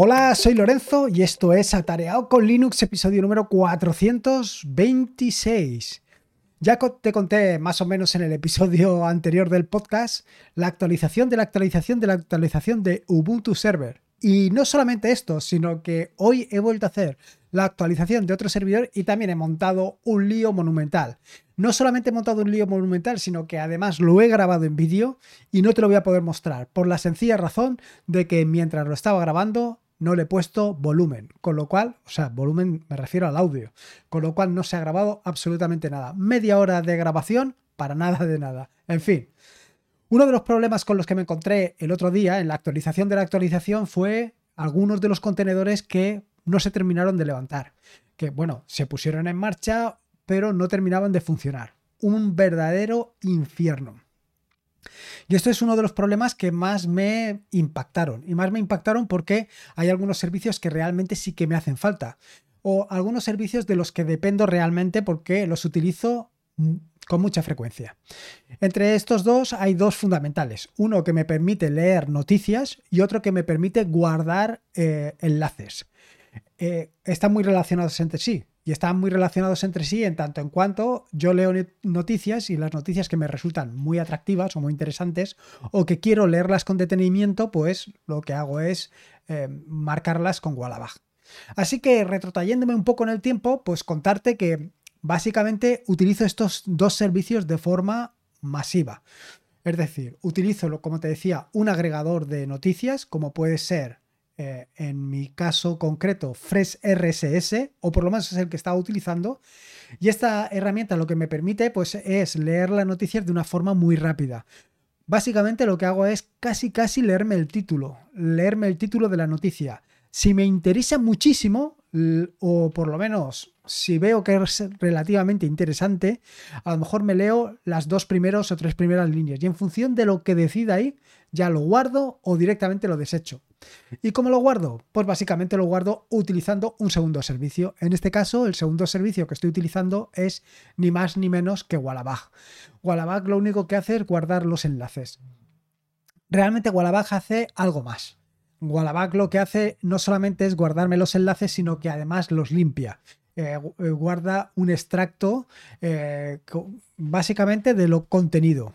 Hola, soy Lorenzo y esto es Atareado con Linux, episodio número 426. Ya te conté más o menos en el episodio anterior del podcast la actualización de la actualización de la actualización de Ubuntu Server. Y no solamente esto, sino que hoy he vuelto a hacer la actualización de otro servidor y también he montado un lío monumental. No solamente he montado un lío monumental, sino que además lo he grabado en vídeo y no te lo voy a poder mostrar, por la sencilla razón de que mientras lo estaba grabando no le he puesto volumen, con lo cual, o sea, volumen me refiero al audio, con lo cual no se ha grabado absolutamente nada. Media hora de grabación para nada de nada. En fin, uno de los problemas con los que me encontré el otro día en la actualización de la actualización fue algunos de los contenedores que no se terminaron de levantar, que bueno, se pusieron en marcha, pero no terminaban de funcionar. Un verdadero infierno. Y esto es uno de los problemas que más me impactaron. Y más me impactaron porque hay algunos servicios que realmente sí que me hacen falta. O algunos servicios de los que dependo realmente porque los utilizo con mucha frecuencia. Entre estos dos hay dos fundamentales. Uno que me permite leer noticias y otro que me permite guardar eh, enlaces. Eh, están muy relacionados entre sí y están muy relacionados entre sí en tanto en cuanto yo leo noticias y las noticias que me resultan muy atractivas o muy interesantes o que quiero leerlas con detenimiento, pues lo que hago es eh, marcarlas con Wallabag. Así que retrotrayéndome un poco en el tiempo, pues contarte que básicamente utilizo estos dos servicios de forma masiva. Es decir, utilizo, como te decía, un agregador de noticias, como puede ser eh, en mi caso concreto, Fresh RSS, o por lo menos es el que estaba utilizando. Y esta herramienta lo que me permite pues, es leer las noticias de una forma muy rápida. Básicamente lo que hago es casi casi leerme el título, leerme el título de la noticia. Si me interesa muchísimo, o por lo menos si veo que es relativamente interesante, a lo mejor me leo las dos primeros o tres primeras líneas y en función de lo que decida ahí, ya lo guardo o directamente lo desecho. ¿Y cómo lo guardo? Pues básicamente lo guardo utilizando un segundo servicio. En este caso, el segundo servicio que estoy utilizando es ni más ni menos que Wallabag. Wallabag lo único que hace es guardar los enlaces. Realmente Wallabag hace algo más. Wallabag lo que hace no solamente es guardarme los enlaces, sino que además los limpia. Eh, eh, guarda un extracto eh, básicamente de lo contenido.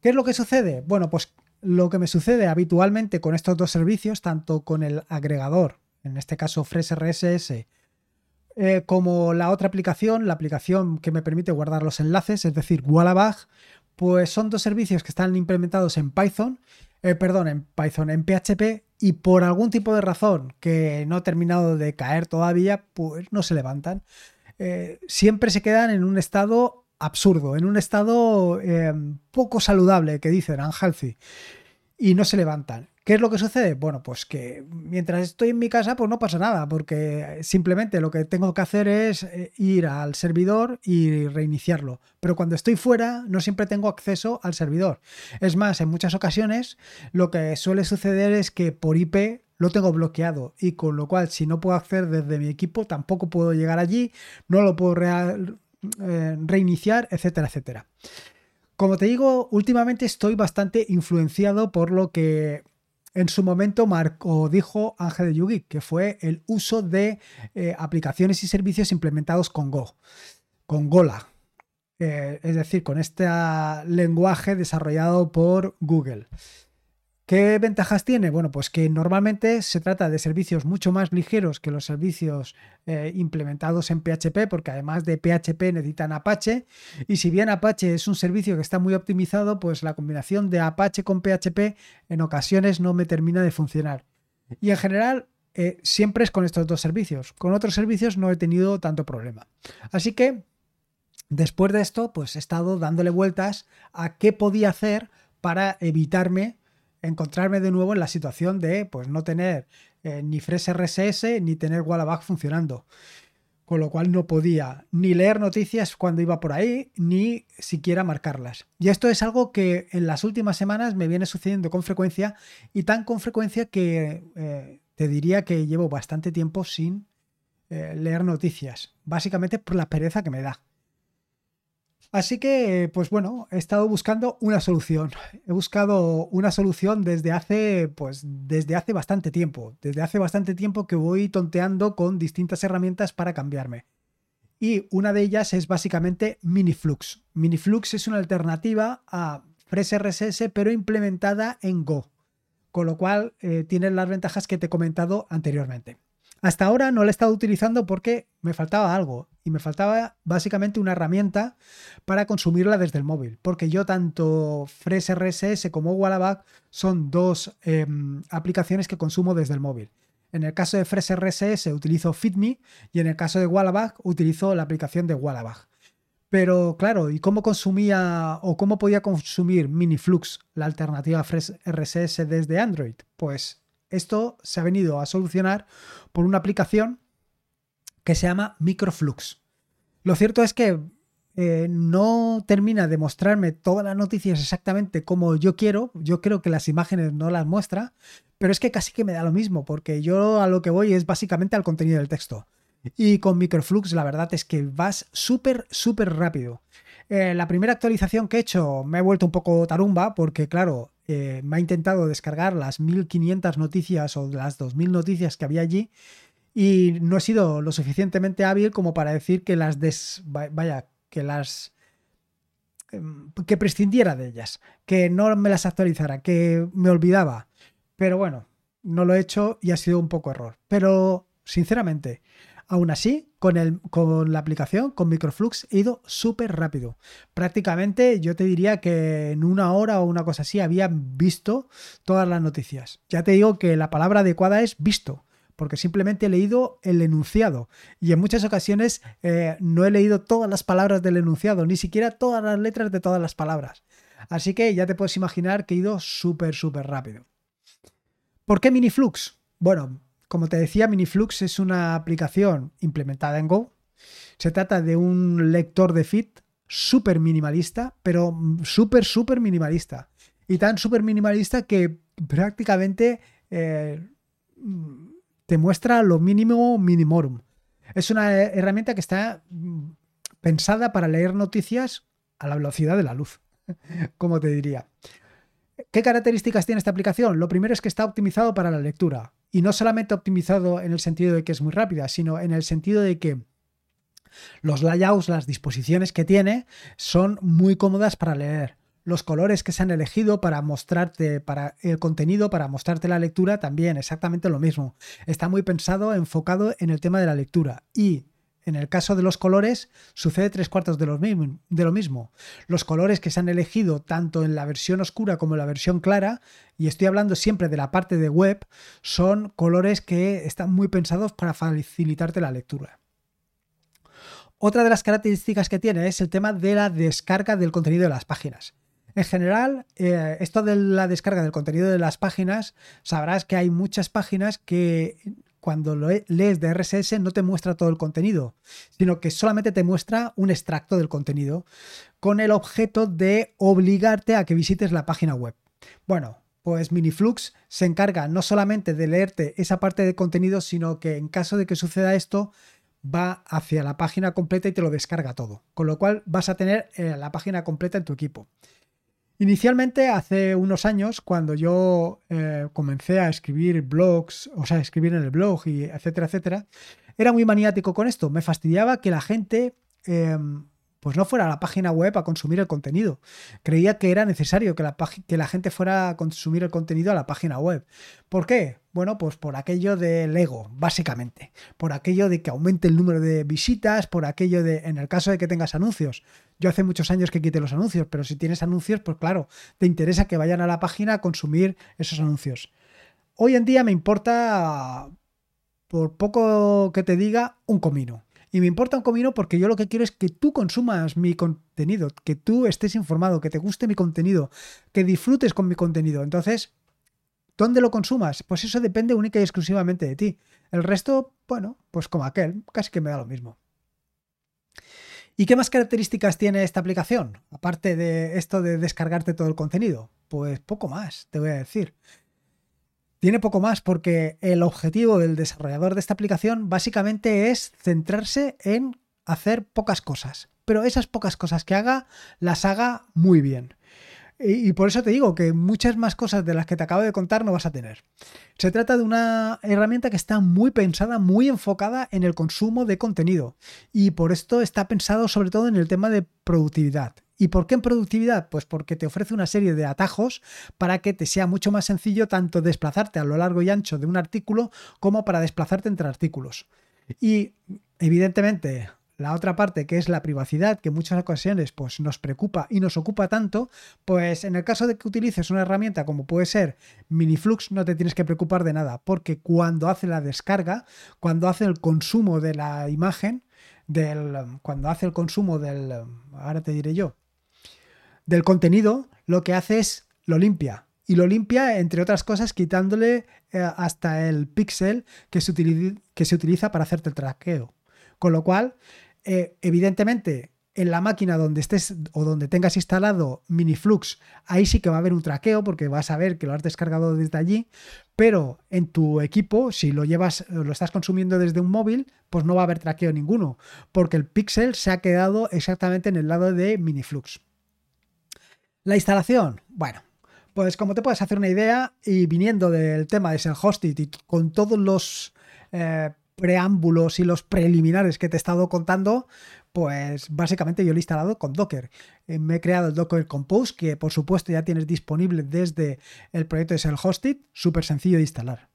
¿Qué es lo que sucede? Bueno, pues lo que me sucede habitualmente con estos dos servicios, tanto con el agregador, en este caso FreshRSS, eh, como la otra aplicación, la aplicación que me permite guardar los enlaces, es decir, Wallabag, pues son dos servicios que están implementados en Python, eh, perdón, en Python, en PHP, y por algún tipo de razón que no ha terminado de caer todavía, pues no se levantan. Eh, siempre se quedan en un estado absurdo, en un estado eh, poco saludable, que dicen, unhealthy, y no se levantan. ¿Qué es lo que sucede? Bueno, pues que mientras estoy en mi casa, pues no pasa nada, porque simplemente lo que tengo que hacer es eh, ir al servidor y reiniciarlo. Pero cuando estoy fuera, no siempre tengo acceso al servidor. Es más, en muchas ocasiones lo que suele suceder es que por IP lo tengo bloqueado y con lo cual si no puedo acceder desde mi equipo tampoco puedo llegar allí, no lo puedo real, eh, reiniciar, etcétera, etcétera. Como te digo, últimamente estoy bastante influenciado por lo que en su momento dijo Ángel de Yugi, que fue el uso de eh, aplicaciones y servicios implementados con Go, con Gola. Eh, es decir, con este lenguaje desarrollado por Google. ¿Qué ventajas tiene? Bueno, pues que normalmente se trata de servicios mucho más ligeros que los servicios eh, implementados en PHP, porque además de PHP necesitan Apache. Y si bien Apache es un servicio que está muy optimizado, pues la combinación de Apache con PHP en ocasiones no me termina de funcionar. Y en general, eh, siempre es con estos dos servicios. Con otros servicios no he tenido tanto problema. Así que, después de esto, pues he estado dándole vueltas a qué podía hacer para evitarme encontrarme de nuevo en la situación de pues, no tener eh, ni Fresh RSS ni tener Wallabag funcionando. Con lo cual no podía ni leer noticias cuando iba por ahí, ni siquiera marcarlas. Y esto es algo que en las últimas semanas me viene sucediendo con frecuencia y tan con frecuencia que eh, te diría que llevo bastante tiempo sin eh, leer noticias. Básicamente por la pereza que me da. Así que, pues bueno, he estado buscando una solución. He buscado una solución desde hace, pues, desde hace bastante tiempo. Desde hace bastante tiempo que voy tonteando con distintas herramientas para cambiarme. Y una de ellas es básicamente Miniflux. Miniflux es una alternativa a FreshRSS, pero implementada en Go. Con lo cual, eh, tiene las ventajas que te he comentado anteriormente. Hasta ahora no la he estado utilizando porque me faltaba algo y me faltaba básicamente una herramienta para consumirla desde el móvil, porque yo tanto FreshRSS como Wallaback son dos em, aplicaciones que consumo desde el móvil. En el caso de FreshRSS utilizo FitMe y en el caso de Wallaback utilizo la aplicación de Wallaback. Pero claro, ¿y cómo consumía o cómo podía consumir Miniflux, la alternativa FreshRSS desde Android? Pues esto se ha venido a solucionar por una aplicación que se llama Microflux. Lo cierto es que eh, no termina de mostrarme todas las noticias exactamente como yo quiero. Yo creo que las imágenes no las muestra, pero es que casi que me da lo mismo, porque yo a lo que voy es básicamente al contenido del texto. Y con Microflux la verdad es que vas súper, súper rápido. Eh, la primera actualización que he hecho me he vuelto un poco tarumba porque, claro, eh, me ha intentado descargar las 1500 noticias o las 2000 noticias que había allí y no he sido lo suficientemente hábil como para decir que las des, vaya, que las em, que prescindiera de ellas, que no me las actualizara, que me olvidaba. Pero bueno, no lo he hecho y ha sido un poco error. Pero sinceramente, Aún así, con, el, con la aplicación, con Microflux, he ido súper rápido. Prácticamente yo te diría que en una hora o una cosa así había visto todas las noticias. Ya te digo que la palabra adecuada es visto porque simplemente he leído el enunciado y en muchas ocasiones eh, no he leído todas las palabras del enunciado, ni siquiera todas las letras de todas las palabras. Así que ya te puedes imaginar que he ido súper, súper rápido. ¿Por qué Miniflux? Bueno, como te decía, Miniflux es una aplicación implementada en Go. Se trata de un lector de feed súper minimalista, pero súper, súper minimalista. Y tan súper minimalista que prácticamente eh, te muestra lo mínimo minimorum. Es una herramienta que está mm, pensada para leer noticias a la velocidad de la luz, como te diría. ¿Qué características tiene esta aplicación? Lo primero es que está optimizado para la lectura. Y no solamente optimizado en el sentido de que es muy rápida, sino en el sentido de que los layouts, las disposiciones que tiene, son muy cómodas para leer. Los colores que se han elegido para mostrarte para el contenido, para mostrarte la lectura, también exactamente lo mismo. Está muy pensado, enfocado en el tema de la lectura. Y en el caso de los colores, sucede tres cuartos de lo, mismo. Los colores que se han elegido tanto en la versión oscura como en la versión clara, y estoy hablando siempre de la parte de web, son colores que están muy pensados para facilitarte la lectura. Otra de las características que tiene es el tema de la descarga del contenido de las páginas. En general, eh, esto de la descarga del contenido de las páginas, sabrás que hay muchas páginas que cuando lo lees de RSS no te muestra todo el contenido, sino que solamente te muestra un extracto del contenido con el objeto de obligarte a que visites la página web. Bueno, pues Miniflux se encarga no solamente de leerte esa parte de contenido, sino que en caso de que suceda esto, va hacia la página completa y te lo descarga todo. Con lo cual vas a tener eh, la página completa en tu equipo. Inicialmente, hace unos años, cuando yo eh, comencé a escribir blogs, o sea, escribir en el blog y etcétera, etcétera, era muy maniático con esto. Me fastidiaba que la gente em, pues no fuera a la página web a consumir el contenido. Creía que era necesario que la, que la gente fuera a consumir el contenido a la página web. ¿Por qué? Bueno, pues por aquello del ego, básicamente. Por aquello de que aumente el número de visitas, por aquello de, en el caso de que tengas anuncios. Yo hace muchos años que quité los anuncios, pero si tienes anuncios, pues claro, te interesa que vayan a la página a consumir esos anuncios. Hoy en día me importa, por poco que te diga, un comino. Y me importa un comino porque yo lo que quiero es que tú consumas mi contenido, que tú estés informado, que te guste mi contenido, que disfrutes con mi contenido. Entonces, ¿Dónde lo consumas? Pues eso depende única y exclusivamente de ti. El resto, bueno, pues como aquel, casi que me da lo mismo. ¿Y qué más características tiene esta aplicación? Aparte de esto de descargarte todo el contenido. Pues poco más, te voy a decir. Tiene poco más porque el objetivo del desarrollador de esta aplicación básicamente es centrarse en hacer pocas cosas. pero esas pocas cosas que haga, las haga muy bien. Y, por eso te digo que muchas más cosas de las que te acabo de contar no vas a tener. Se trata de una herramienta que está muy pensada, muy enfocada en el consumo de contenido. Y por esto está pensado sobre todo en el tema de productividad. ¿Y por qué en productividad? Pues porque te ofrece una serie de atajos para que te sea mucho más sencillo tanto desplazarte a lo largo y ancho de un artículo como para desplazarte entre artículos. Y evidentemente la otra parte, que es la privacidad, que en muchas ocasiones pues, nos preocupa y nos ocupa tanto, pues en el caso de que utilices una herramienta como puede ser Miniflux, no te tienes que preocupar de nada, porque cuando hace la descarga, cuando hace el consumo de la imagen, del, cuando hace el consumo del, ahora te diré yo, del contenido, lo que hace es lo limpia. Y lo limpia, entre otras cosas, quitándole eh, hasta el píxel que, se que se utiliza para hacerte el traqueo. Con lo cual, eh, evidentemente, en la máquina donde estés o donde tengas instalado Miniflux, ahí sí que va a haber un traqueo porque vas a ver que lo has descargado desde allí, pero en tu equipo, si lo llevas, lo estás consumiendo desde un móvil, pues no va a haber traqueo ninguno, porque el pixel se ha quedado exactamente en el lado de Miniflux. La instalación, bueno, pues como te puedes hacer una idea, y viniendo del tema de ser hosted y con todos los eh, preámbulos y los preliminares que te he estado contando, pues básicamente yo lo he instalado con Docker. Eh, me he creado el Docker Compose, que por supuesto ya tienes disponible desde el proyecto de Self-Hosted, súper sencillo de instalar.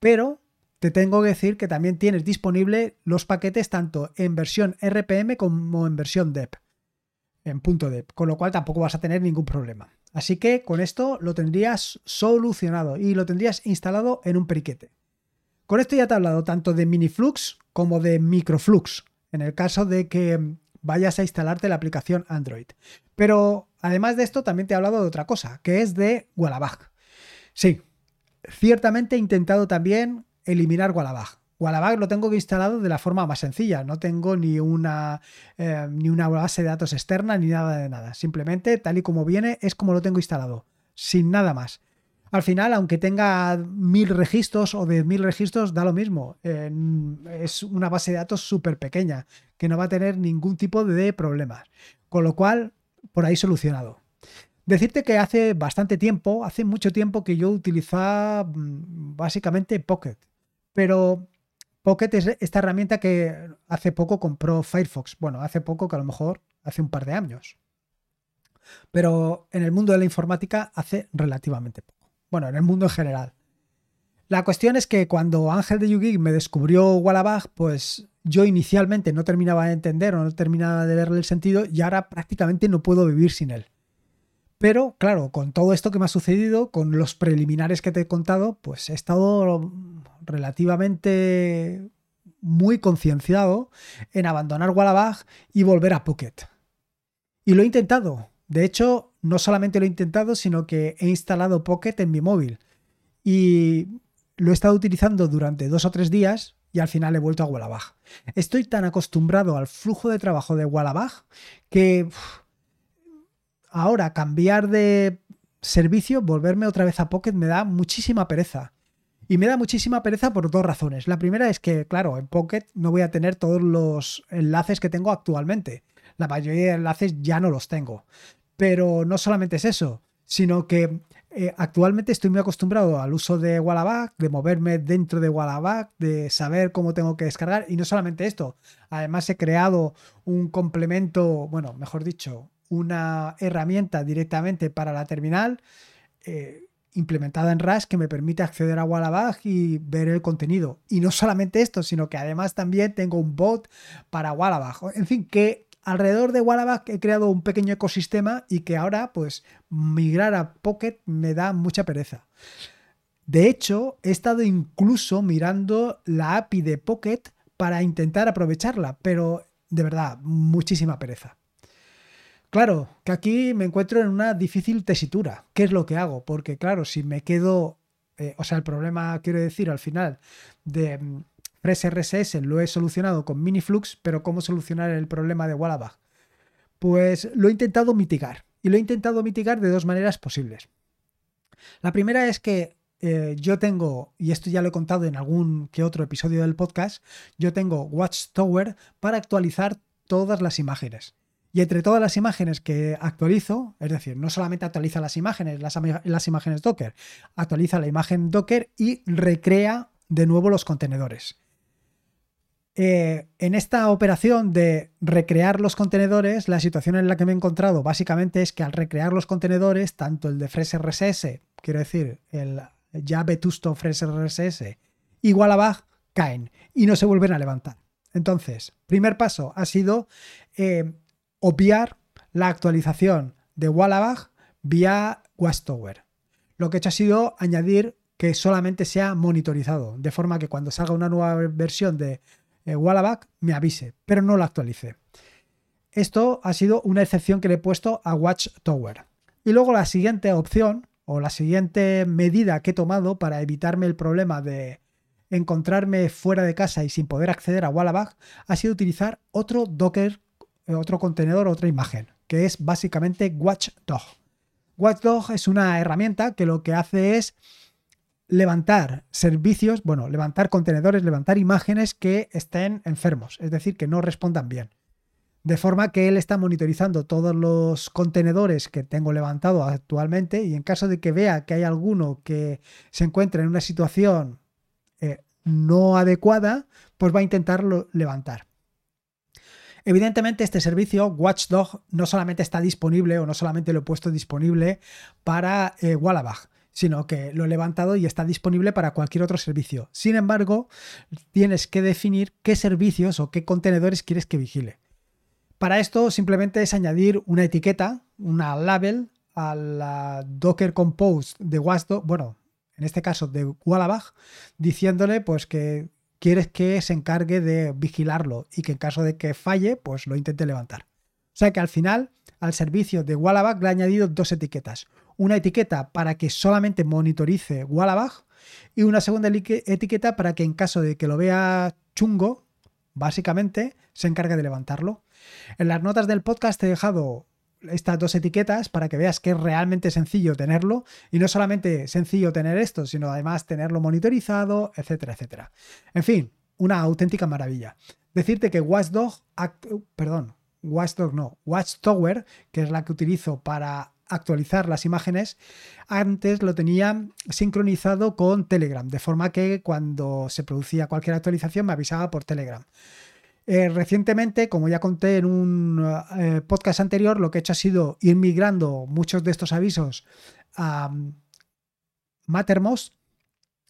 Pero te tengo que decir que también tienes disponible los paquetes tanto en versión RPM como en versión DEP, en punto .deb, con lo cual tampoco vas a tener ningún problema. Así que con esto lo tendrías solucionado y lo tendrías instalado en un periquete. Con esto ya te he hablado tanto de miniflux como de microflux, en el caso de que vayas a instalarte la aplicación Android. Pero además de esto también te he hablado de otra cosa, que es de Wallabag. Sí, ciertamente he intentado también eliminar Wallabag. Wallabag lo tengo instalado de la forma más sencilla, no tengo ni una, eh, ni una base de datos externa ni nada de nada. Simplemente tal y como viene es como lo tengo instalado, sin nada más al final, aunque tenga mil registros o diez mil registros, da lo mismo. es una base de datos súper pequeña, que no va a tener ningún tipo de problemas. Con lo cual, por ahí solucionado. Decirte que hace bastante tiempo, hace mucho tiempo que yo utilizaba mm, básicamente Pocket. Pero Pocket es esta herramienta que hace poco compró Firefox. Bueno, hace poco que a lo mejor hace un par de años. Pero en el mundo de la informática hace relativamente poco. Bueno, en el mundo en general. La cuestión es que cuando Ángel de Yugi me descubrió Wallabag, pues yo inicialmente no terminaba de entender o no terminaba de verle el sentido y ahora prácticamente no puedo vivir sin él. Pero claro, con todo esto que me ha sucedido, con los preliminares que te he contado, pues he estado relativamente muy concienciado en abandonar Wallabag y volver a Pocket. Y lo he intentado. De hecho, no solamente lo he intentado, sino que he instalado Pocket en mi móvil. Y lo he estado utilizando durante dos o tres días y al final he vuelto a Wallabag. Estoy tan acostumbrado al flujo de trabajo de Wallabag que ahora cambiar de servicio, volverme otra vez a Pocket me da muchísima pereza. Y me da muchísima pereza por dos razones. La primera es que, claro, en Pocket no voy a tener todos los enlaces que tengo actualmente. La mayoría de enlaces ya no los tengo. Pero no solamente es eso, sino que eh, actualmente estoy muy acostumbrado al uso de Wallabag, de moverme dentro de Wallabag, de saber cómo tengo que descargar. Y no solamente esto, además he creado un complemento, bueno, mejor dicho, una herramienta directamente para la terminal. Eh, implementada en Rush que me permite acceder a Wallabag y ver el contenido. Y no solamente esto, sino que además también tengo un bot para Wallabag. En fin, que alrededor de Wallabag he creado un pequeño ecosistema y que ahora pues migrar a Pocket me da mucha pereza. De hecho, he estado incluso mirando la API de Pocket para intentar aprovecharla, pero de verdad, muchísima pereza. Claro, que aquí me encuentro en una difícil tesitura. ¿Qué es lo que hago? Porque claro, si me quedo, eh, o sea, el problema, quiero decir, al final, de RSS lo he solucionado con Miniflux, pero ¿cómo solucionar el problema de Wallabag? Pues lo he intentado mitigar y lo he intentado mitigar de dos maneras posibles. La primera es que eh, yo tengo, y esto ya lo he contado en algún que otro episodio del podcast, yo tengo Watchtower para actualizar todas las imágenes. Y entre todas las imágenes que actualizo, es decir, no solamente actualiza las imágenes, las imágenes Docker, actualiza la imagen Docker y recrea de nuevo los contenedores. Eh, en esta operación de recrear los contenedores, la situación en la que me he encontrado básicamente es que al recrear los contenedores, tanto el de FreshRSS, quiero decir, el ya vetusto FreshRSS, igual a caen y no se vuelven a levantar. Entonces, primer paso ha sido eh, obviar la actualización de Wallabag vía Watchtower. Lo que he hecho ha sido añadir que solamente sea monitorizado, de forma que cuando salga una nueva versión de eh, me avise, pero no lo actualice. Esto ha sido una excepción que le he puesto a Watchtower. Y luego la siguiente opción o la siguiente medida que he tomado para evitarme el problema de encontrarme fuera de casa y sin poder acceder a Wallabag ha sido utilizar otro Docker, eh, otro contenedor, otra imagen, que es básicamente Watchdog. Watchdog es una herramienta que lo que hace es levantar servicios, bueno, levantar contenedores, levantar imágenes que estén enfermos, es decir, que no respondan bien. De forma que él está monitorizando todos los contenedores que tengo levantado actualmente y en caso de que vea que hay alguno que se encuentre en una situación eh, no adecuada, pues va a intentarlo levantar. Evidentemente este servicio Watchdog no solamente está disponible o no solamente lo he puesto disponible para eh, Wallabag, sino que lo he levantado y está disponible para cualquier otro servicio. Sin embargo, tienes que definir qué servicios o qué contenedores quieres que vigile. Para esto simplemente es añadir una etiqueta, una label a la Docker Compose de Watchdog, bueno, en este caso de Wallabag, diciéndole pues que quieres que se encargue de vigilarlo y que en caso de que falle, pues lo intente levantar. O sea que al final al servicio de Wallabag le he añadido dos etiquetas. Una etiqueta para que solamente monitorice Wallabag y una segunda etiqueta para que en caso de que lo vea chungo, básicamente, se encargue de levantarlo. En las notas del podcast he dejado estas dos etiquetas para que veas que es realmente sencillo tenerlo y no solamente sencillo tener esto, sino además tenerlo monitorizado, etcétera, etcétera. En fin, una auténtica maravilla. Decirte que Watchdog, perdón, Watchdog no, Watchtower, que es la que utilizo para actualizar las imágenes, antes lo tenía sincronizado con Telegram, de forma que cuando se producía cualquier actualización me avisaba por Telegram. Eh, recientemente, como ya conté en un eh, podcast anterior, lo que he hecho ha sido ir migrando muchos de estos avisos a Mattermost,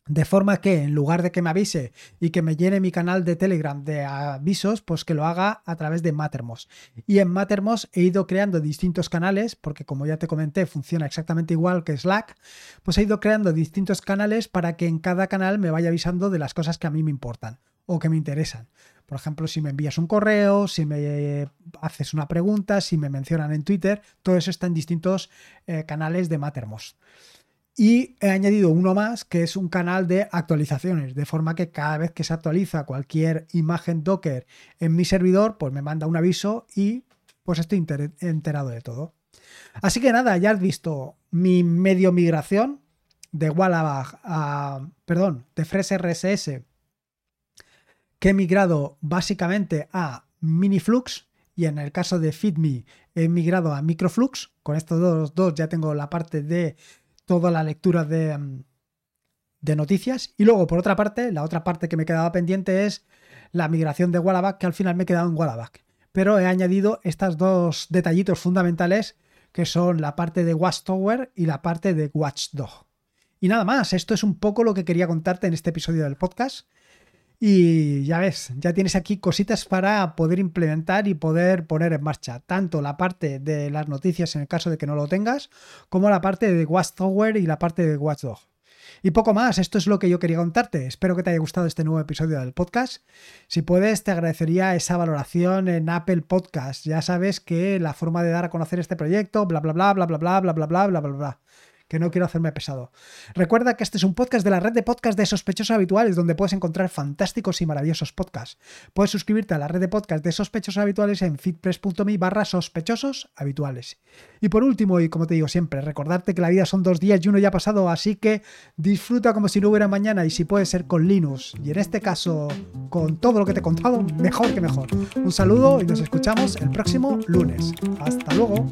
de forma que en lugar de que me avise y que me llene mi canal de Telegram de avisos, pues que lo haga a través de Mattermost. Y en Mattermost he ido creando distintos canales, porque como ya te comenté, funciona exactamente igual que Slack, pues he ido creando distintos canales para que en cada canal me vaya avisando de las cosas que a mí me importan o que me interesan. Por ejemplo, si me envías un correo, si me haces una pregunta, si me mencionan en Twitter, todo eso está en distintos eh, canales de Mattermost. Y he añadido uno más que es un canal de actualizaciones, de forma que cada vez que se actualiza cualquier imagen Docker en mi servidor, pues me manda un aviso y pues estoy enterado de todo. Así que nada, ya has visto mi medio migración de Wallabag a, perdón, de FreshRSS que he migrado básicamente a Miniflux y en el caso de FeedMe he migrado a Microflux. Con estos dos, ya tengo la parte de toda la lectura de, mm, de, noticias. Y luego, por otra parte, la otra parte que me quedaba pendiente es la migración de Wallaback, que al final me he quedado en Wallaback. Pero he añadido estos dos detallitos fundamentales que son la parte de Watchtower y la parte de Watchdog. Y nada más, esto es un poco lo que quería contarte en este episodio del podcast. Y ya ves, ya tienes aquí cositas para poder implementar y poder poner en marcha tanto la parte de las noticias en el caso de que no lo tengas, como la parte de Watchtower y la parte de Watchdog. Y poco más, esto es lo que yo quería contarte. Espero que te haya gustado este nuevo episodio del podcast. Si puedes, te agradecería esa valoración en Apple Podcast. Ya sabes que la forma de dar a conocer este proyecto, bla bla bla bla bla bla bla bla bla bla bla bla que no quiero hacerme pesado. Recuerda que este es un podcast de la red de podcast de sospechosos habituales, donde puedes encontrar fantásticos y maravillosos podcasts. Puedes suscribirte a la red de podcast de sospechosos habituales en fitpress.me barra sospechosos habituales. Y por último, y como te digo siempre, recordarte que la vida son dos días y uno ya ha pasado, así que disfruta como si no hubiera mañana y si puede ser con Linux. Y en este caso, con todo lo que te he contado, mejor que mejor. Un saludo y nos escuchamos el próximo lunes. Hasta luego.